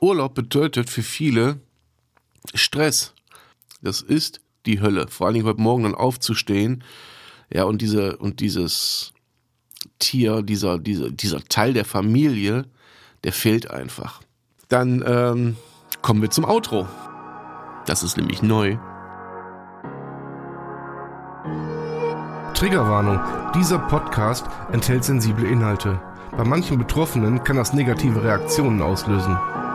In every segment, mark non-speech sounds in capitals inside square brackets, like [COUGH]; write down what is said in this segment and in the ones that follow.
Urlaub bedeutet für viele Stress. Das ist die Hölle. Vor allen Dingen heute Morgen dann aufzustehen. Ja, und diese, und dieses Tier, dieser, dieser, dieser Teil der Familie, der fehlt einfach. Dann ähm, kommen wir zum Outro. Das ist nämlich neu. Triggerwarnung. Dieser Podcast enthält sensible Inhalte. Bei manchen Betroffenen kann das negative Reaktionen auslösen.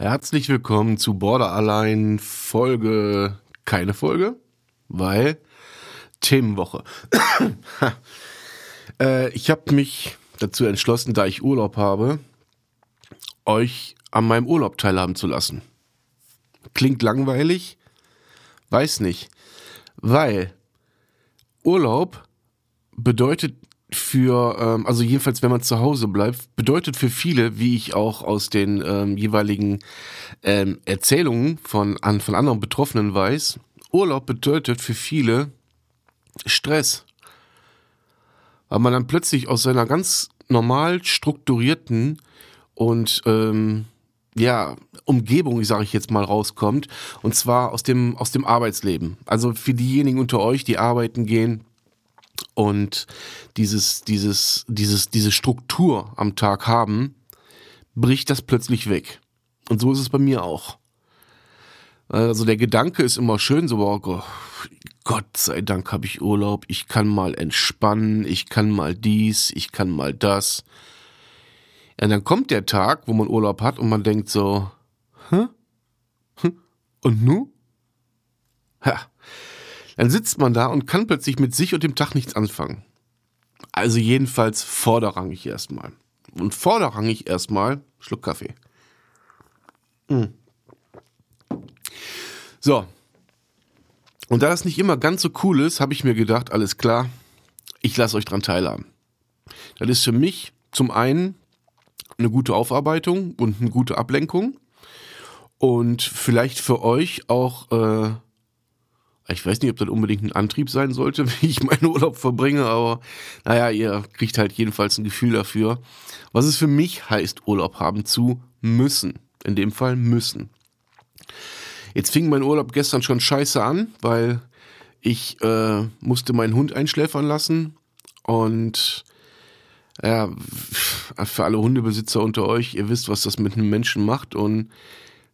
Herzlich willkommen zu Border Allein Folge, keine Folge, weil Themenwoche. [COUGHS] äh, ich habe mich dazu entschlossen, da ich Urlaub habe, euch an meinem Urlaub teilhaben zu lassen. Klingt langweilig, weiß nicht, weil Urlaub bedeutet für, ähm, also jedenfalls wenn man zu Hause bleibt, bedeutet für viele, wie ich auch aus den ähm, jeweiligen ähm, Erzählungen von, an, von anderen Betroffenen weiß, Urlaub bedeutet für viele Stress. Weil man dann plötzlich aus seiner ganz normal strukturierten und ähm, ja, Umgebung, sage ich jetzt mal, rauskommt. Und zwar aus dem, aus dem Arbeitsleben. Also für diejenigen unter euch, die arbeiten gehen und dieses, dieses, dieses, diese Struktur am Tag haben, bricht das plötzlich weg. Und so ist es bei mir auch. Also der Gedanke ist immer schön, so, oh Gott sei Dank habe ich Urlaub, ich kann mal entspannen, ich kann mal dies, ich kann mal das. Ja, dann kommt der Tag, wo man Urlaub hat und man denkt so, hä? Und nu? Ja. Dann sitzt man da und kann plötzlich mit sich und dem Tag nichts anfangen. Also jedenfalls vorderrangig erstmal. Und vorderrangig erstmal Schluck Kaffee. Mhm. So. Und da das nicht immer ganz so cool ist, habe ich mir gedacht, alles klar, ich lasse euch dran teilhaben. Das ist für mich zum einen eine gute Aufarbeitung und eine gute Ablenkung. Und vielleicht für euch auch, äh, ich weiß nicht, ob das unbedingt ein Antrieb sein sollte, [LAUGHS] wie ich meinen Urlaub verbringe, aber naja, ihr kriegt halt jedenfalls ein Gefühl dafür, was es für mich heißt, Urlaub haben zu müssen. In dem Fall müssen. Jetzt fing mein Urlaub gestern schon scheiße an, weil ich äh, musste meinen Hund einschläfern lassen und ja, für alle Hundebesitzer unter euch, ihr wisst, was das mit einem Menschen macht und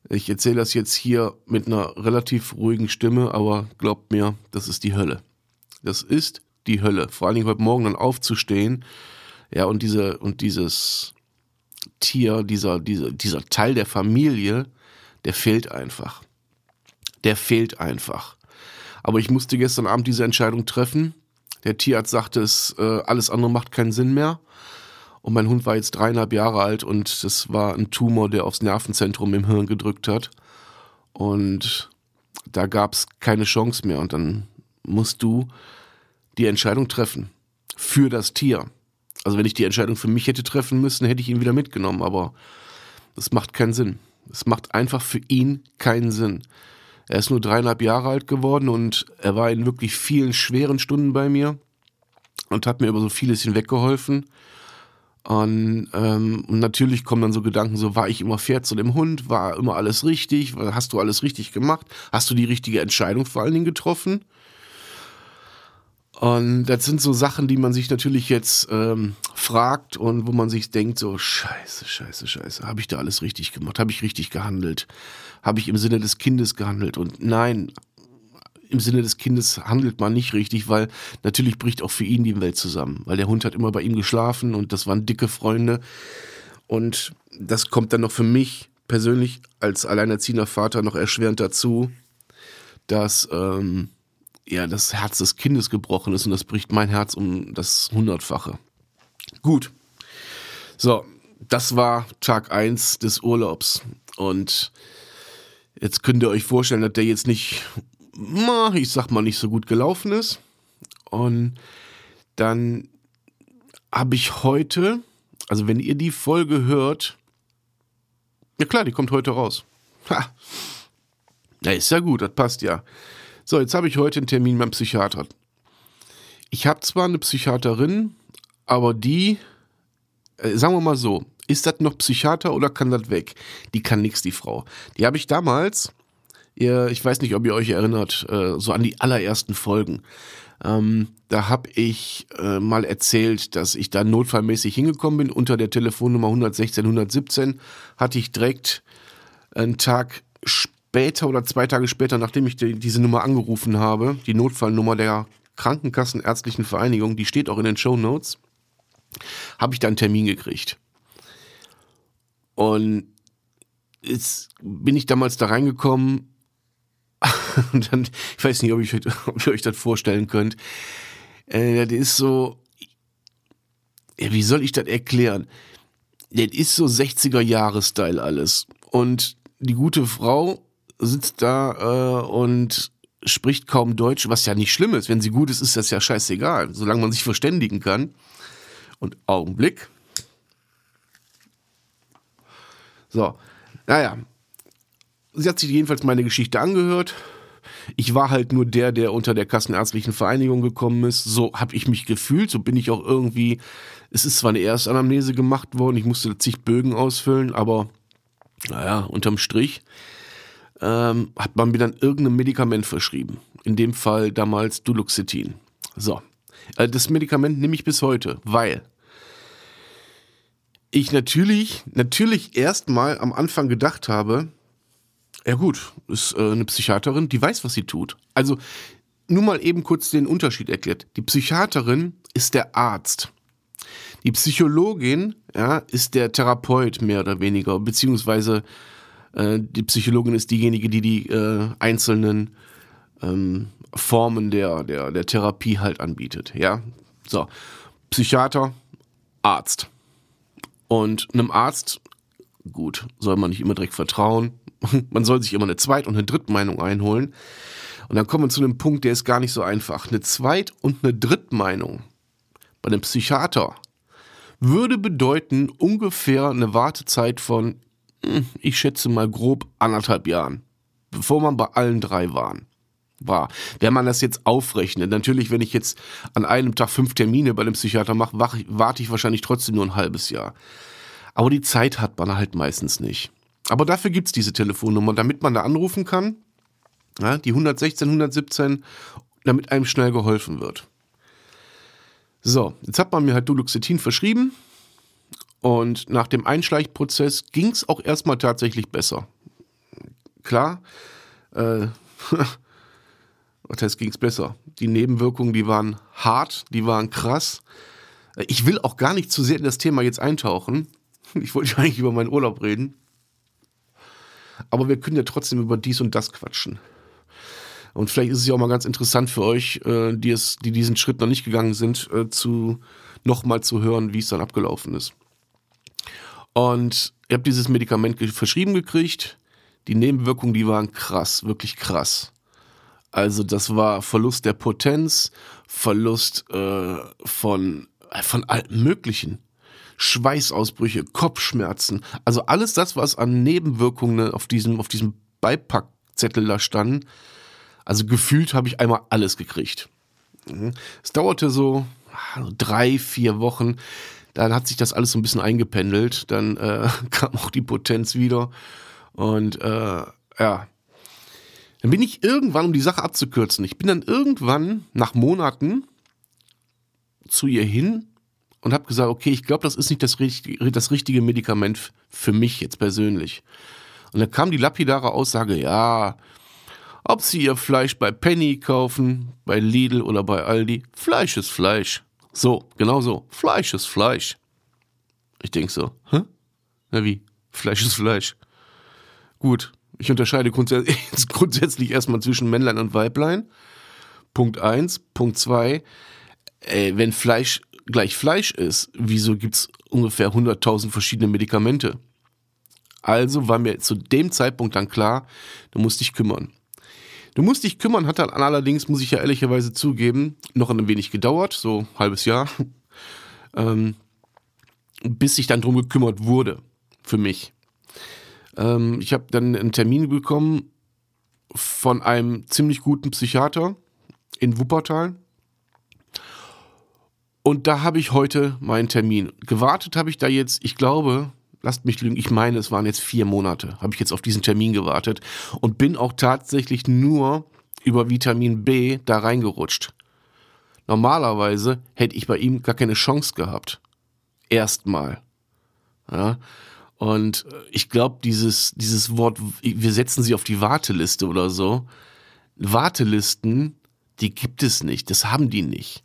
ich erzähle das jetzt hier mit einer relativ ruhigen Stimme, aber glaubt mir, das ist die Hölle. Das ist die Hölle. Vor allen Dingen heute Morgen dann aufzustehen, ja, und diese, und dieses Tier, dieser, dieser, dieser Teil der Familie, der fehlt einfach der fehlt einfach. Aber ich musste gestern Abend diese Entscheidung treffen. Der Tierarzt sagte, es, äh, alles andere macht keinen Sinn mehr. Und mein Hund war jetzt dreieinhalb Jahre alt und das war ein Tumor, der aufs Nervenzentrum im Hirn gedrückt hat. Und da gab es keine Chance mehr. Und dann musst du die Entscheidung treffen. Für das Tier. Also wenn ich die Entscheidung für mich hätte treffen müssen, hätte ich ihn wieder mitgenommen. Aber das macht keinen Sinn. Es macht einfach für ihn keinen Sinn. Er ist nur dreieinhalb Jahre alt geworden und er war in wirklich vielen schweren Stunden bei mir und hat mir über so vieles hinweggeholfen. Und, ähm, und natürlich kommen dann so Gedanken, so war ich immer fair zu dem Hund, war immer alles richtig, hast du alles richtig gemacht, hast du die richtige Entscheidung vor allen Dingen getroffen? Und das sind so Sachen, die man sich natürlich jetzt ähm, fragt und wo man sich denkt, so scheiße, scheiße, scheiße, habe ich da alles richtig gemacht? Habe ich richtig gehandelt? Habe ich im Sinne des Kindes gehandelt? Und nein, im Sinne des Kindes handelt man nicht richtig, weil natürlich bricht auch für ihn die Welt zusammen, weil der Hund hat immer bei ihm geschlafen und das waren dicke Freunde. Und das kommt dann noch für mich persönlich als alleinerziehender Vater noch erschwerend dazu, dass ähm, ja, das Herz des Kindes gebrochen ist und das bricht mein Herz um das Hundertfache. Gut. So, das war Tag 1 des Urlaubs. Und jetzt könnt ihr euch vorstellen, dass der jetzt nicht, ich sag mal, nicht so gut gelaufen ist. Und dann habe ich heute, also wenn ihr die Folge hört, ja klar, die kommt heute raus. Ha. Ja, ist ja gut, das passt ja. So, jetzt habe ich heute einen Termin beim Psychiater. Ich habe zwar eine Psychiaterin, aber die, äh, sagen wir mal so, ist das noch Psychiater oder kann das weg? Die kann nichts, die Frau. Die habe ich damals, ihr, ich weiß nicht, ob ihr euch erinnert, äh, so an die allerersten Folgen. Ähm, da habe ich äh, mal erzählt, dass ich da notfallmäßig hingekommen bin. Unter der Telefonnummer 116, 117 hatte ich direkt einen Tag später oder zwei Tage später, nachdem ich die, diese Nummer angerufen habe, die Notfallnummer der Krankenkassenärztlichen Vereinigung, die steht auch in den Show Notes, habe ich da einen Termin gekriegt. Und jetzt bin ich damals da reingekommen [LAUGHS] und dann, ich weiß nicht, ob, ich, ob ihr euch das vorstellen könnt. Äh, das ist so, ja, wie soll ich das erklären? Das ist so 60er-Jahre-Style alles. Und die gute Frau sitzt da äh, und spricht kaum Deutsch, was ja nicht schlimm ist. Wenn sie gut ist, ist das ja scheißegal, solange man sich verständigen kann. Und Augenblick. So, naja. Sie hat sich jedenfalls meine Geschichte angehört. Ich war halt nur der, der unter der Kassenärztlichen Vereinigung gekommen ist. So habe ich mich gefühlt. So bin ich auch irgendwie. Es ist zwar eine Erstanamnese gemacht worden, ich musste zig Bögen ausfüllen, aber naja, unterm Strich ähm, hat man mir dann irgendein Medikament verschrieben. In dem Fall damals Duloxetin. So. Äh, das Medikament nehme ich bis heute, weil ich natürlich, natürlich erstmal am Anfang gedacht habe, ja gut, ist äh, eine Psychiaterin, die weiß, was sie tut. Also nur mal eben kurz den Unterschied erklärt. Die Psychiaterin ist der Arzt. Die Psychologin ja, ist der Therapeut mehr oder weniger, beziehungsweise äh, die Psychologin ist diejenige, die die äh, einzelnen ähm, Formen der, der, der Therapie halt anbietet. Ja, so. Psychiater, Arzt. Und einem Arzt, gut, soll man nicht immer direkt vertrauen. Man soll sich immer eine Zweit- und eine Drittmeinung einholen. Und dann kommen wir zu einem Punkt, der ist gar nicht so einfach. Eine Zweit- und eine Drittmeinung bei einem Psychiater würde bedeuten ungefähr eine Wartezeit von hm, ich schätze mal grob anderthalb Jahren, bevor man bei allen drei waren. War. Wenn man das jetzt aufrechnet, natürlich, wenn ich jetzt an einem Tag fünf Termine bei dem Psychiater mache, warte ich wahrscheinlich trotzdem nur ein halbes Jahr. Aber die Zeit hat man halt meistens nicht. Aber dafür gibt es diese Telefonnummer, damit man da anrufen kann. Ja, die 116, 117, damit einem schnell geholfen wird. So, jetzt hat man mir halt Duloxetin verschrieben. Und nach dem Einschleichprozess ging es auch erstmal tatsächlich besser. Klar, äh, [LAUGHS] was heißt ging es besser? Die Nebenwirkungen, die waren hart, die waren krass. Ich will auch gar nicht zu sehr in das Thema jetzt eintauchen. Ich wollte eigentlich über meinen Urlaub reden. Aber wir können ja trotzdem über dies und das quatschen. Und vielleicht ist es ja auch mal ganz interessant für euch, äh, die, es, die diesen Schritt noch nicht gegangen sind, äh, zu nochmal zu hören, wie es dann abgelaufen ist. Und ich habe dieses Medikament verschrieben gekriegt. Die Nebenwirkungen, die waren krass, wirklich krass. Also das war Verlust der Potenz, Verlust äh, von, äh, von allem Möglichen. Schweißausbrüche, Kopfschmerzen. Also alles das, was an Nebenwirkungen auf diesem, auf diesem Beipackzettel da stand. Also gefühlt habe ich einmal alles gekriegt. Mhm. Es dauerte so ah, drei, vier Wochen, dann hat sich das alles so ein bisschen eingependelt. Dann äh, [LAUGHS] kam auch die Potenz wieder. Und äh, ja. Dann bin ich irgendwann, um die Sache abzukürzen, ich bin dann irgendwann nach Monaten zu ihr hin und habe gesagt, okay, ich glaube, das ist nicht das, das richtige Medikament für mich jetzt persönlich. Und dann kam die lapidare Aussage, ja, ob sie ihr Fleisch bei Penny kaufen, bei Lidl oder bei Aldi, Fleisch ist Fleisch. So, genau so. Fleisch ist Fleisch. Ich denk so, hä? Na wie? Fleisch ist Fleisch. Gut, ich unterscheide grundsätzlich, [LAUGHS] grundsätzlich erstmal zwischen Männlein und Weiblein. Punkt eins. Punkt zwei. Äh, wenn Fleisch gleich Fleisch ist, wieso gibt's ungefähr 100.000 verschiedene Medikamente? Also war mir zu dem Zeitpunkt dann klar, du musst dich kümmern. Du musst dich kümmern, hat dann allerdings, muss ich ja ehrlicherweise zugeben, noch ein wenig gedauert, so ein halbes Jahr, [LAUGHS] ähm, bis sich dann drum gekümmert wurde, für mich. Ähm, ich habe dann einen Termin bekommen von einem ziemlich guten Psychiater in Wuppertal. Und da habe ich heute meinen Termin. Gewartet habe ich da jetzt, ich glaube, lasst mich lügen, ich meine, es waren jetzt vier Monate, habe ich jetzt auf diesen Termin gewartet und bin auch tatsächlich nur über Vitamin B da reingerutscht. Normalerweise hätte ich bei ihm gar keine Chance gehabt. Erstmal. Ja. Und ich glaube, dieses, dieses Wort, wir setzen sie auf die Warteliste oder so. Wartelisten, die gibt es nicht. Das haben die nicht.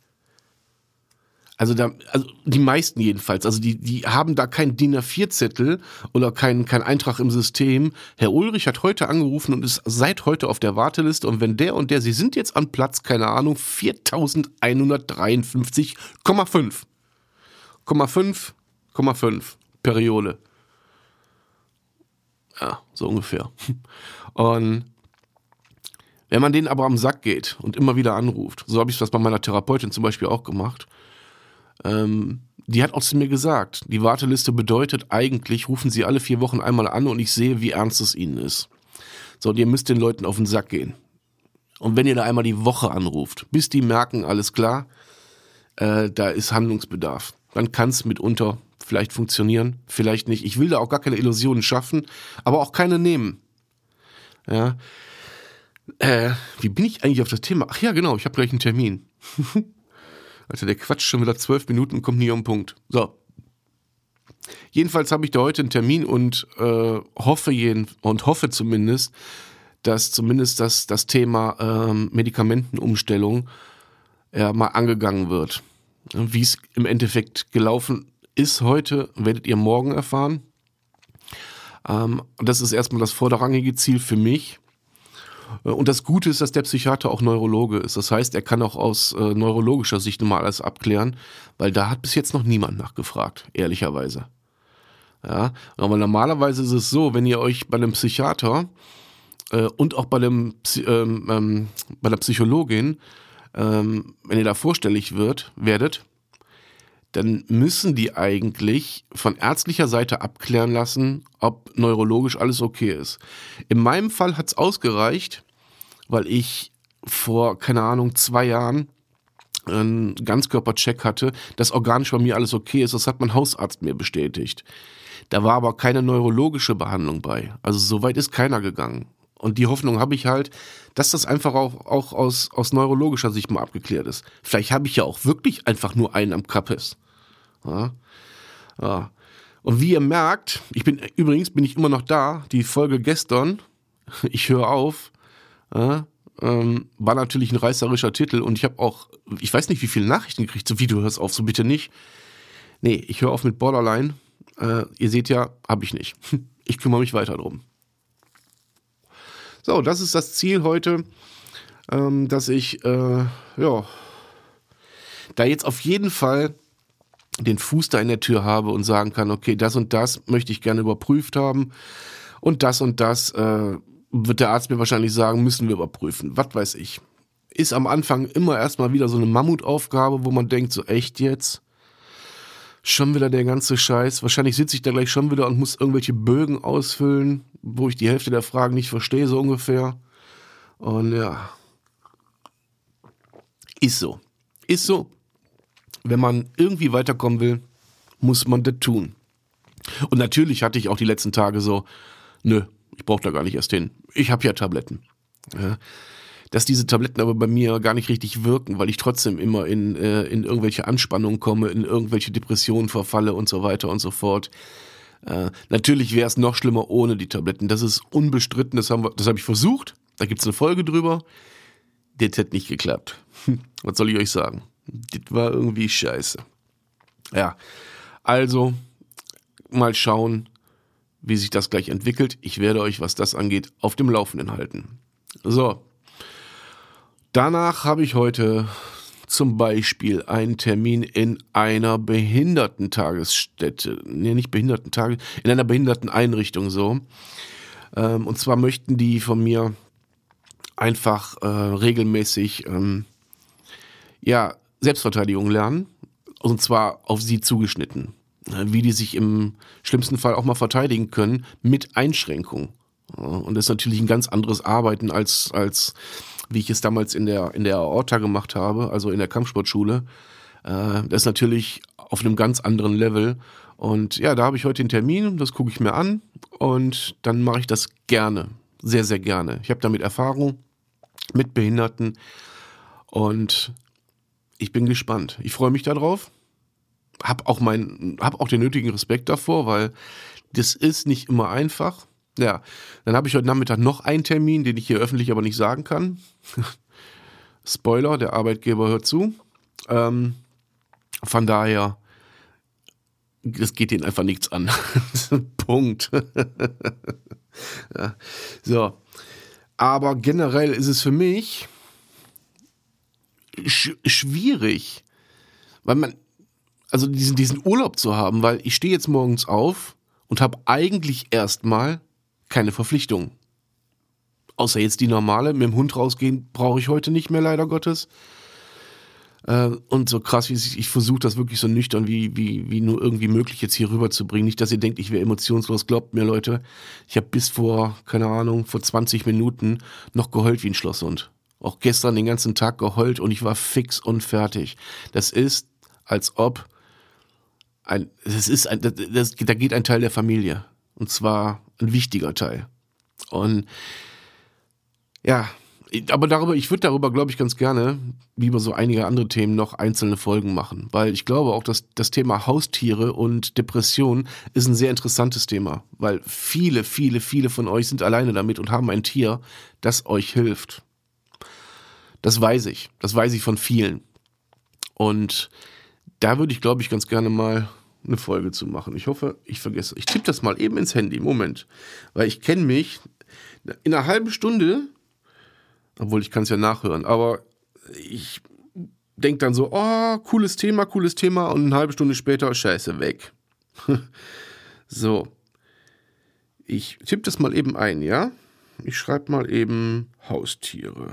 Also, da, also die meisten jedenfalls, also die, die haben da keinen DIN A4-Zettel oder keinen kein Eintrag im System. Herr Ulrich hat heute angerufen und ist seit heute auf der Warteliste und wenn der und der, Sie sind jetzt an Platz, keine Ahnung, 4153,5. 0,5, 0,5 Periode. Ja, so ungefähr. [LAUGHS] Und wenn man denen aber am Sack geht und immer wieder anruft, so habe ich das bei meiner Therapeutin zum Beispiel auch gemacht, ähm, die hat auch zu mir gesagt, die Warteliste bedeutet eigentlich, rufen Sie alle vier Wochen einmal an und ich sehe, wie ernst es Ihnen ist. So, und ihr müsst den Leuten auf den Sack gehen. Und wenn ihr da einmal die Woche anruft, bis die merken, alles klar, äh, da ist Handlungsbedarf, dann kann es mitunter vielleicht funktionieren, vielleicht nicht. Ich will da auch gar keine Illusionen schaffen, aber auch keine nehmen. Ja. Äh, wie bin ich eigentlich auf das Thema? Ach ja, genau, ich habe gleich einen Termin. [LAUGHS] Also der quatscht schon wieder zwölf Minuten kommt nie um Punkt. So. Jedenfalls habe ich da heute einen Termin und äh, hoffe jeden und hoffe zumindest, dass zumindest das, das Thema ähm, Medikamentenumstellung ja, mal angegangen wird. Wie es im Endeffekt gelaufen ist heute, werdet ihr morgen erfahren. Ähm, das ist erstmal das vorderrangige Ziel für mich. Äh, und das Gute ist, dass der Psychiater auch Neurologe ist. Das heißt, er kann auch aus äh, neurologischer Sicht mal alles abklären, weil da hat bis jetzt noch niemand nachgefragt, ehrlicherweise. Ja, aber normalerweise ist es so, wenn ihr euch bei einem Psychiater äh, und auch bei, dem, ähm, ähm, bei der Psychologin, ähm, wenn ihr da vorstellig wird, werdet, dann müssen die eigentlich von ärztlicher Seite abklären lassen, ob neurologisch alles okay ist. In meinem Fall hat es ausgereicht, weil ich vor, keine Ahnung, zwei Jahren einen Ganzkörpercheck hatte, dass organisch bei mir alles okay ist. Das hat mein Hausarzt mir bestätigt. Da war aber keine neurologische Behandlung bei. Also so weit ist keiner gegangen. Und die Hoffnung habe ich halt, dass das einfach auch, auch aus, aus neurologischer Sicht mal abgeklärt ist. Vielleicht habe ich ja auch wirklich einfach nur einen am Kappes. Ja. ja. Und wie ihr merkt, ich bin übrigens bin ich immer noch da. Die Folge gestern, [LAUGHS] ich höre auf, ja, ähm, war natürlich ein reißerischer Titel und ich habe auch, ich weiß nicht, wie viele Nachrichten gekriegt, so wie du hörst auf, so bitte nicht. Nee, ich höre auf mit Borderline. Äh, ihr seht ja, habe ich nicht. [LAUGHS] Ich kümmere mich weiter drum. So, das ist das Ziel heute, ähm, dass ich, äh, ja, da jetzt auf jeden Fall den Fuß da in der Tür habe und sagen kann, okay, das und das möchte ich gerne überprüft haben und das und das äh, wird der Arzt mir wahrscheinlich sagen, müssen wir überprüfen. Was weiß ich. Ist am Anfang immer erstmal wieder so eine Mammutaufgabe, wo man denkt, so echt jetzt? Schon wieder der ganze Scheiß. Wahrscheinlich sitze ich da gleich schon wieder und muss irgendwelche Bögen ausfüllen, wo ich die Hälfte der Fragen nicht verstehe, so ungefähr. Und ja. Ist so. Ist so. Wenn man irgendwie weiterkommen will, muss man das tun. Und natürlich hatte ich auch die letzten Tage so, nö, ich brauche da gar nicht erst hin. Ich habe ja Tabletten. Ja. Dass diese Tabletten aber bei mir gar nicht richtig wirken, weil ich trotzdem immer in, äh, in irgendwelche Anspannungen komme, in irgendwelche Depressionen verfalle und so weiter und so fort. Äh, natürlich wäre es noch schlimmer ohne die Tabletten. Das ist unbestritten, das, habe ich versucht. Da gibt es eine Folge drüber. Das hat nicht geklappt. [LAUGHS] Was soll ich euch sagen? Das war irgendwie scheiße. Ja, also mal schauen, wie sich das gleich entwickelt. Ich werde euch, was das angeht, auf dem Laufenden halten. So. Danach habe ich heute zum Beispiel einen Termin in einer Behindertentagesstätte. Nee, nicht Behindertentage, in einer Behinderteneinrichtung so. Ähm, und zwar möchten die von mir einfach äh, regelmäßig ähm, ja, Selbstverteidigung lernen. Und zwar auf sie zugeschnitten. Wie die sich im schlimmsten Fall auch mal verteidigen können mit Einschränkung. Und das ist natürlich ein ganz anderes Arbeiten als, als wie ich es damals in der, in der Aorta gemacht habe, also in der Kampfsportschule. Äh, das ist natürlich auf einem ganz anderen Level. Und ja, da habe ich heute den Termin, das gucke ich mir an und dann mache ich das gerne, sehr, sehr gerne. Ich habe damit Erfahrung mit Behinderten und ich bin gespannt. Ich freue mich darauf. Hab auch mein, hab auch den nötigen Respekt davor, weil das ist nicht immer einfach. Ja, dann habe ich heute Nachmittag noch einen Termin, den ich hier öffentlich aber nicht sagen kann. [LAUGHS] Spoiler, der Arbeitgeber hört zu. Ähm, von daher, es geht ihnen einfach nichts an. [LAUGHS] Punkt. [LAUGHS] ja. So. Aber generell ist es für mich sch schwierig, weil man, also diesen, diesen Urlaub zu haben, weil ich stehe jetzt morgens auf und habe eigentlich erstmal keine Verpflichtung. Außer jetzt die normale, mit dem Hund rausgehen, brauche ich heute nicht mehr, leider Gottes. Äh, und so krass, wie ich, ich versuche das wirklich so nüchtern wie, wie, wie nur irgendwie möglich jetzt hier rüberzubringen. Nicht, dass ihr denkt, ich wäre emotionslos. Glaubt mir, Leute, ich habe bis vor, keine Ahnung, vor 20 Minuten noch geheult wie ein Schlosshund. Auch gestern den ganzen Tag geheult und ich war fix und fertig. Das ist, als ob ein, das ist ein, das, das, da geht ein Teil der Familie. Und zwar ein wichtiger Teil. Und ja, aber darüber, ich würde darüber, glaube ich, ganz gerne, wie über so einige andere Themen, noch einzelne Folgen machen. Weil ich glaube auch, dass das Thema Haustiere und Depression ist ein sehr interessantes Thema. Weil viele, viele, viele von euch sind alleine damit und haben ein Tier, das euch hilft. Das weiß ich. Das weiß ich von vielen. Und da würde ich, glaube ich, ganz gerne mal eine Folge zu machen. Ich hoffe, ich vergesse. Ich tippe das mal eben ins Handy. Moment. Weil ich kenne mich. In einer halben Stunde, obwohl ich kann es ja nachhören, aber ich denke dann so, oh, cooles Thema, cooles Thema und eine halbe Stunde später, scheiße, weg. [LAUGHS] so. Ich tippe das mal eben ein, ja? Ich schreibe mal eben Haustiere.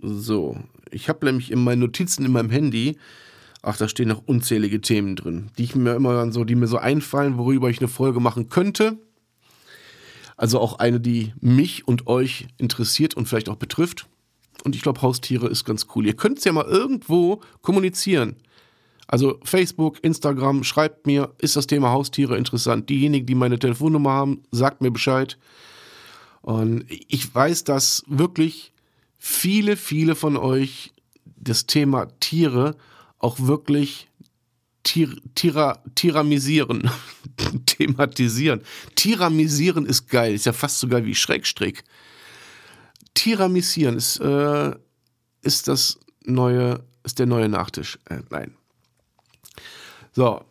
So. Ich habe nämlich in meinen Notizen in meinem Handy Ach, da stehen noch unzählige Themen drin, die ich mir immer so, die mir so einfallen, worüber ich eine Folge machen könnte. Also auch eine, die mich und euch interessiert und vielleicht auch betrifft. Und ich glaube, Haustiere ist ganz cool. Ihr könnt es ja mal irgendwo kommunizieren. Also Facebook, Instagram, schreibt mir, ist das Thema Haustiere interessant? Diejenigen, die meine Telefonnummer haben, sagt mir Bescheid. Und ich weiß, dass wirklich viele, viele von euch das Thema Tiere auch wirklich tir tira tiramisieren, [LAUGHS] thematisieren. Tiramisieren ist geil, ist ja fast so geil wie Schrägstrick. Tiramisieren ist, äh, ist das neue, ist der neue Nachtisch. Äh, nein. So,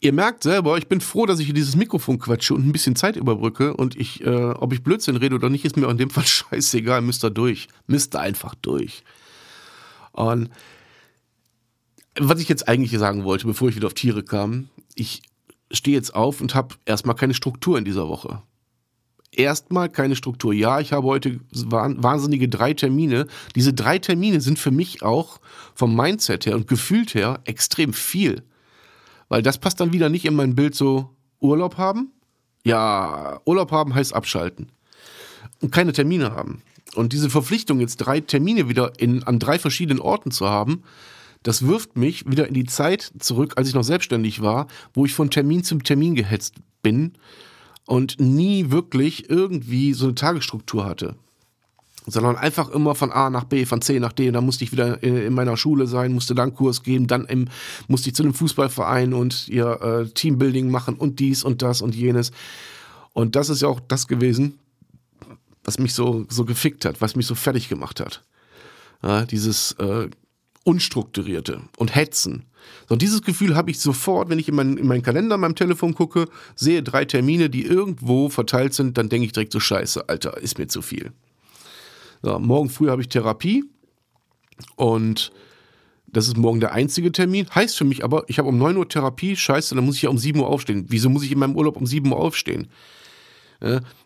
ihr merkt selber, ich bin froh, dass ich hier dieses Mikrofon quatsche und ein bisschen Zeit überbrücke und ich, äh, ob ich Blödsinn rede oder nicht, ist mir in dem Fall [LAUGHS] scheißegal, müsst ihr durch. Müsst ihr einfach durch. Und was ich jetzt eigentlich sagen wollte, bevor ich wieder auf Tiere kam, ich stehe jetzt auf und habe erstmal keine Struktur in dieser Woche. Erstmal keine Struktur. Ja, ich habe heute wahnsinnige drei Termine. Diese drei Termine sind für mich auch vom Mindset her und gefühlt her extrem viel. Weil das passt dann wieder nicht in mein Bild so Urlaub haben. Ja, Urlaub haben heißt abschalten. Und keine Termine haben. Und diese Verpflichtung, jetzt drei Termine wieder in, an drei verschiedenen Orten zu haben, das wirft mich wieder in die Zeit zurück, als ich noch selbstständig war, wo ich von Termin zum Termin gehetzt bin und nie wirklich irgendwie so eine Tagesstruktur hatte. sondern einfach immer von A nach B, von C nach D. Und dann musste ich wieder in, meiner Schule sein, musste dann Kurs geben, dann im, musste ich zu einem Fußballverein und ihr äh, Teambuilding machen und dies und das und jenes. Und das ist ja auch das gewesen, was mich so, so gefickt hat, was mich so fertig gemacht hat. Ja, dieses äh, Unstrukturierte und Hetzen. So, dieses Gefühl habe ich sofort, wenn ich in, mein, in meinen Kalender an meinem Telefon gucke, sehe drei Termine, die irgendwo verteilt sind, dann denke ich direkt so, scheiße, Alter, ist mir zu viel. So, morgen früh habe ich Therapie und das ist morgen der einzige Termin. Heißt für mich aber, ich habe um 9 Uhr Therapie, scheiße, dann muss ich ja um 7 Uhr aufstehen. Wieso muss ich in meinem Urlaub um 7 Uhr aufstehen?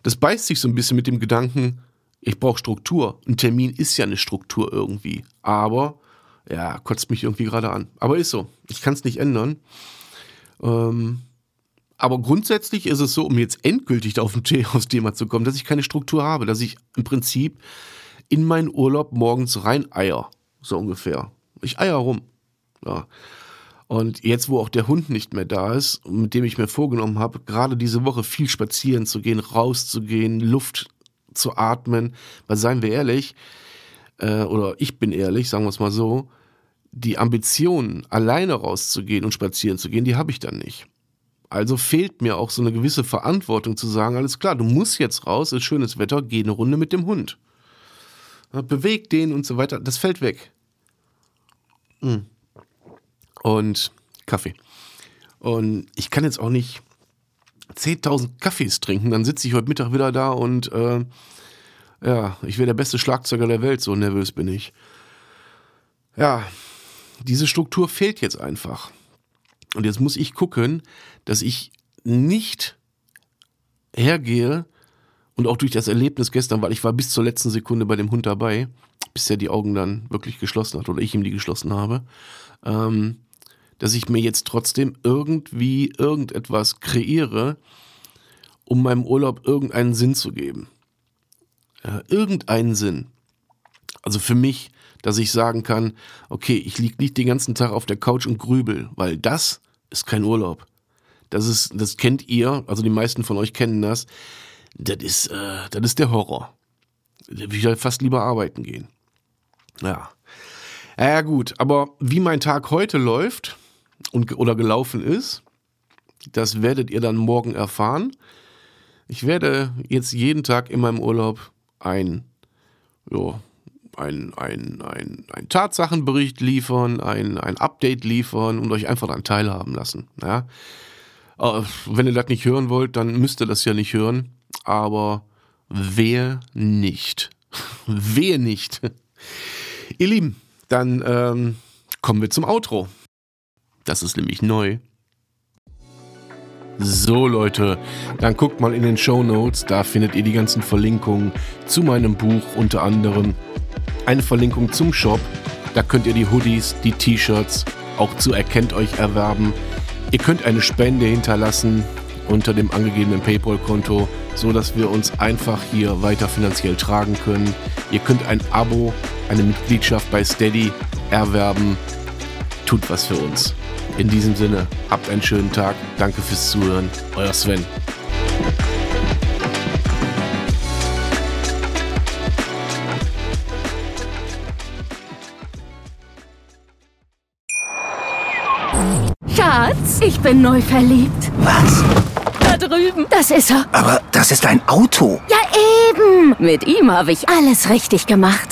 Das beißt sich so ein bisschen mit dem Gedanken, ich brauche Struktur. Ein Termin ist ja eine Struktur irgendwie. Aber, ja, kotzt mich irgendwie gerade an. Aber ist so. Ich kann es nicht ändern. Ähm, aber grundsätzlich ist es so, um jetzt endgültig auf aufs [LAUGHS] Thema zu kommen, dass ich keine Struktur habe, dass ich im Prinzip in meinen Urlaub morgens rein eier. So ungefähr. Ich eier rum. Ja. Und jetzt, wo auch der Hund nicht mehr da ist, mit dem ich mir vorgenommen habe, gerade diese Woche viel spazieren zu gehen, rauszugehen, Luft zu atmen, weil seien wir ehrlich, äh, oder ich bin ehrlich, sagen wir es mal so, die Ambition, alleine rauszugehen und spazieren zu gehen, die habe ich dann nicht. Also fehlt mir auch so eine gewisse Verantwortung zu sagen, alles klar, du musst jetzt raus, ist schönes Wetter, geh eine Runde mit dem Hund. Beweg den und so weiter, das fällt weg. Mhm und Kaffee. Und ich kann jetzt auch nicht 10.000 Kaffees trinken, dann sitze ich heute Mittag wieder da und äh, ja, ich wäre der beste Schlagzeuger der Welt, so nervös bin ich. Ja, diese Struktur fehlt jetzt einfach. Und jetzt muss ich gucken, dass ich nicht hergehe und auch durch das Erlebnis gestern, weil ich war bis zur letzten Sekunde bei dem Hund dabei, bis er die Augen dann wirklich geschlossen hat oder ich ihm die geschlossen habe, ähm, dass ich mir jetzt trotzdem irgendwie irgendetwas kreiere, um meinem Urlaub irgendeinen Sinn zu geben. Ja, irgendeinen Sinn. Also für mich, dass ich sagen kann, okay, ich liege nicht den ganzen Tag auf der Couch und grübel, weil das ist kein Urlaub. Das ist, das kennt ihr, also die meisten von euch kennen das. Das ist, äh, das ist der Horror. Da würde ich halt fast lieber arbeiten gehen. Ja. Ja, gut, aber wie mein Tag heute läuft, und, oder gelaufen ist. Das werdet ihr dann morgen erfahren. Ich werde jetzt jeden Tag in meinem Urlaub ein, jo, ein, ein, ein, ein Tatsachenbericht liefern, ein, ein Update liefern und euch einfach daran teilhaben lassen. Ja? Äh, wenn ihr das nicht hören wollt, dann müsst ihr das ja nicht hören. Aber wer nicht? [LAUGHS] wer nicht? ihr Lieben, dann ähm, kommen wir zum Outro. Das ist nämlich neu. So Leute, dann guckt mal in den Show Notes, da findet ihr die ganzen Verlinkungen zu meinem Buch unter anderem. Eine Verlinkung zum Shop, da könnt ihr die Hoodies, die T-Shirts auch zu Erkennt euch erwerben. Ihr könnt eine Spende hinterlassen unter dem angegebenen PayPal-Konto, so dass wir uns einfach hier weiter finanziell tragen können. Ihr könnt ein Abo, eine Mitgliedschaft bei Steady erwerben. Tut was für uns. In diesem Sinne, habt einen schönen Tag. Danke fürs Zuhören. Euer Sven. Schatz, ich bin neu verliebt. Was? Da drüben. Das ist er. Aber das ist ein Auto. Ja, eben. Mit ihm habe ich alles richtig gemacht.